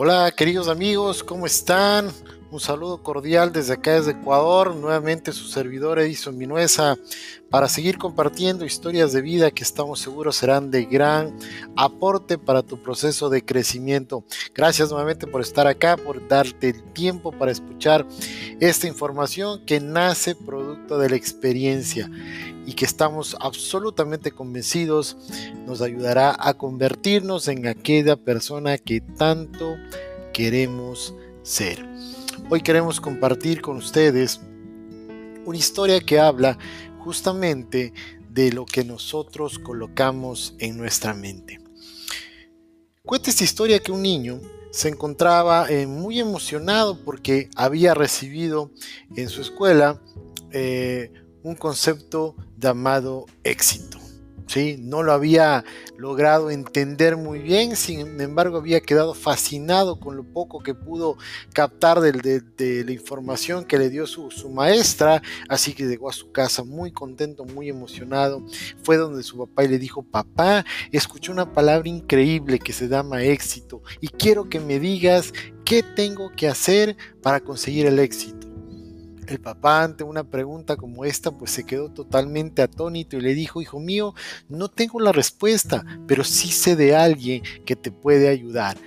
Hola queridos amigos, ¿cómo están? Un saludo cordial desde acá, desde Ecuador, nuevamente su servidor Edison Minuesa, para seguir compartiendo historias de vida que estamos seguros serán de gran aporte para tu proceso de crecimiento. Gracias nuevamente por estar acá, por darte el tiempo para escuchar esta información que nace producto de la experiencia y que estamos absolutamente convencidos nos ayudará a convertirnos en aquella persona que tanto queremos ser. Hoy queremos compartir con ustedes una historia que habla justamente de lo que nosotros colocamos en nuestra mente. Cuenta esta historia que un niño se encontraba eh, muy emocionado porque había recibido en su escuela eh, un concepto llamado éxito. ¿sí? No lo había logrado entender muy bien, sin embargo había quedado fascinado con lo poco que pudo captar de, la información que le dio su, su, maestra, así que llegó a su casa muy contento, muy emocionado. Fue donde su papá le dijo, papá, escuché una palabra increíble que se llama éxito y quiero que me digas qué tengo que hacer para conseguir el éxito. El papá ante una pregunta como esta pues se quedó totalmente atónito y le dijo, hijo mío, no tengo la respuesta, pero sí sé de alguien que te puede ayudar.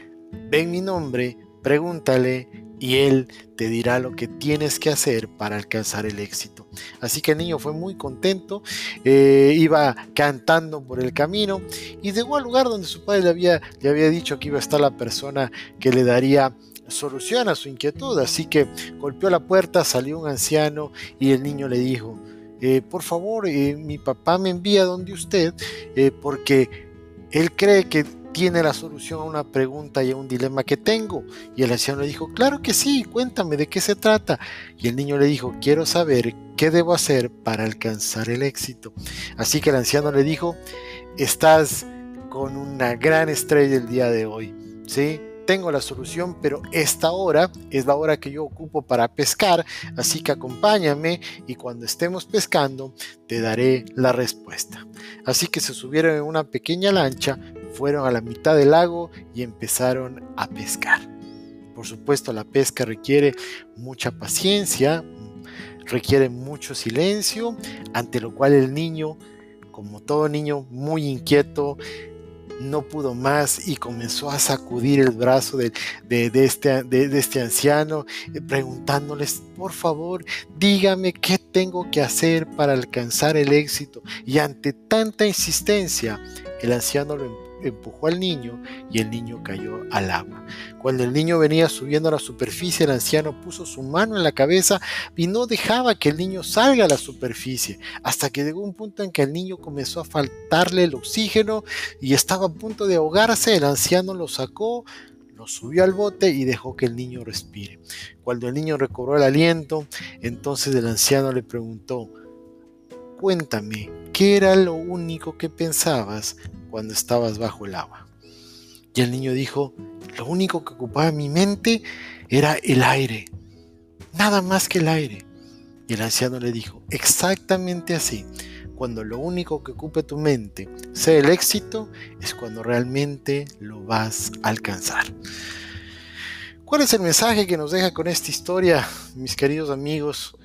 Ven mi nombre, pregúntale y él te dirá lo que tienes que hacer para alcanzar el éxito. Así que el niño fue muy contento, eh, iba cantando por el camino y llegó al lugar donde su padre le había, le había dicho que iba a estar la persona que le daría solución a su inquietud. Así que golpeó la puerta, salió un anciano y el niño le dijo, eh, por favor, eh, mi papá me envía donde usted eh, porque él cree que tiene la solución a una pregunta y a un dilema que tengo. Y el anciano le dijo, claro que sí, cuéntame de qué se trata. Y el niño le dijo, quiero saber qué debo hacer para alcanzar el éxito. Así que el anciano le dijo, estás con una gran estrella el día de hoy. ¿Sí? Tengo la solución, pero esta hora es la hora que yo ocupo para pescar, así que acompáñame y cuando estemos pescando te daré la respuesta. Así que se subieron en una pequeña lancha, fueron a la mitad del lago y empezaron a pescar. Por supuesto, la pesca requiere mucha paciencia, requiere mucho silencio, ante lo cual el niño, como todo niño muy inquieto, no pudo más y comenzó a sacudir el brazo de, este, de, este, anciano, eh, preguntándoles, por favor, dígame qué tengo que hacer para alcanzar el éxito. Y ante tanta insistencia, el anciano lo empujó al niño y el niño cayó al agua. Cuando el niño venía subiendo a la superficie, el anciano puso su mano en la cabeza y no dejaba que el niño salga a la superficie, hasta que llegó un punto en que el niño comenzó a faltarle el oxígeno y estaba a punto de ahogarse. El anciano lo sacó, lo subió al bote y dejó que el niño respire. Cuando el niño recobró el aliento, entonces el anciano le preguntó, cuéntame, ¿qué era lo único que pensabas cuando estabas bajo el agua. Y el niño dijo, lo único que ocupaba mi mente era el aire, nada más que el aire. Y el anciano le dijo, exactamente así, cuando lo único que ocupe tu mente sea el éxito, es cuando realmente lo vas a alcanzar. ¿Cuál es el mensaje que nos deja con esta historia, mis queridos amigos?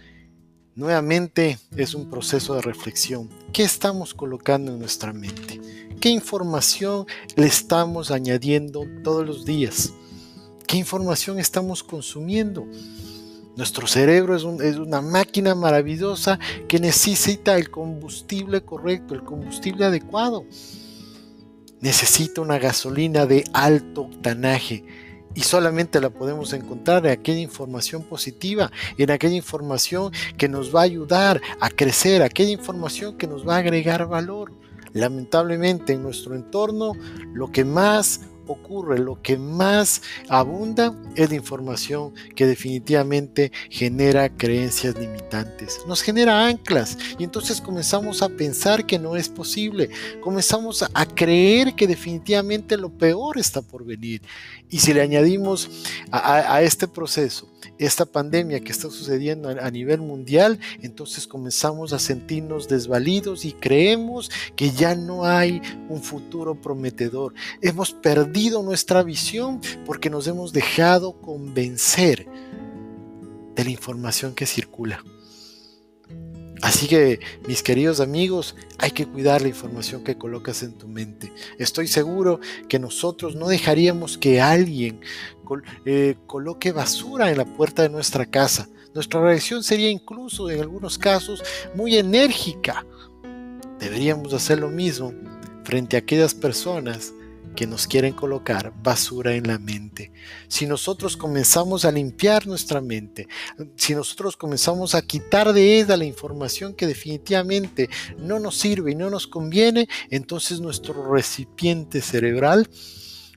Nuevamente es un proceso de reflexión. ¿Qué estamos colocando en nuestra mente? ¿Qué información le estamos añadiendo todos los días? ¿Qué información estamos consumiendo? Nuestro cerebro es, una máquina maravillosa que necesita el combustible correcto, el combustible adecuado. Necesita una gasolina de alto octanaje y solamente la podemos encontrar en aquella información positiva, en aquella información que nos va a ayudar a crecer, aquella información que nos va a agregar valor. Lamentablemente en nuestro entorno lo que más ocurre, lo que más abunda es la información que definitivamente genera creencias limitantes, nos genera anclas. Y entonces comenzamos a pensar que no es posible, comenzamos a creer que definitivamente lo peor está por venir. Y si le añadimos a, este proceso esta pandemia que está sucediendo a nivel mundial, entonces comenzamos a sentirnos desvalidos y creemos que ya no hay un futuro prometedor. Hemos perdido nuestra visión porque nos hemos dejado convencer de la información que circula. Así que, mis queridos amigos, hay que cuidar la información que colocas en tu mente. Estoy seguro que nosotros no dejaríamos que alguien eh, coloque basura en la puerta de nuestra casa. Nuestra reacción sería incluso, en algunos casos, muy enérgica. Deberíamos hacer lo mismo frente a aquellas personas que nos quieren colocar basura en la mente. Si nosotros comenzamos a limpiar nuestra mente, si nosotros comenzamos a quitar de ella la información que definitivamente no nos sirve y no nos conviene, entonces nuestro recipiente cerebral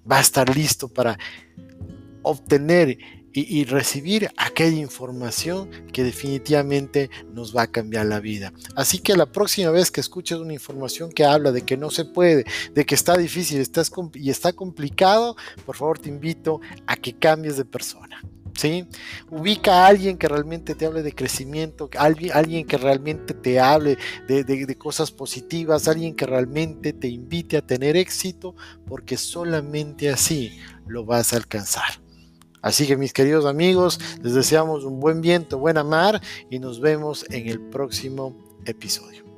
va a estar listo para obtener y, recibir aquella información que definitivamente nos va a cambiar la vida. Así que la próxima vez que escuches una información que habla de que no se puede, de que está difícil y está complicado, por favor te invito a que cambies de persona. ¿Sí? Ubica a alguien que realmente te hable de crecimiento, alguien, que realmente te hable de, cosas positivas, alguien que realmente te invite a tener éxito, porque solamente así lo vas a alcanzar. Así que mis queridos amigos, les deseamos un buen viento, buena mar y nos vemos en el próximo episodio.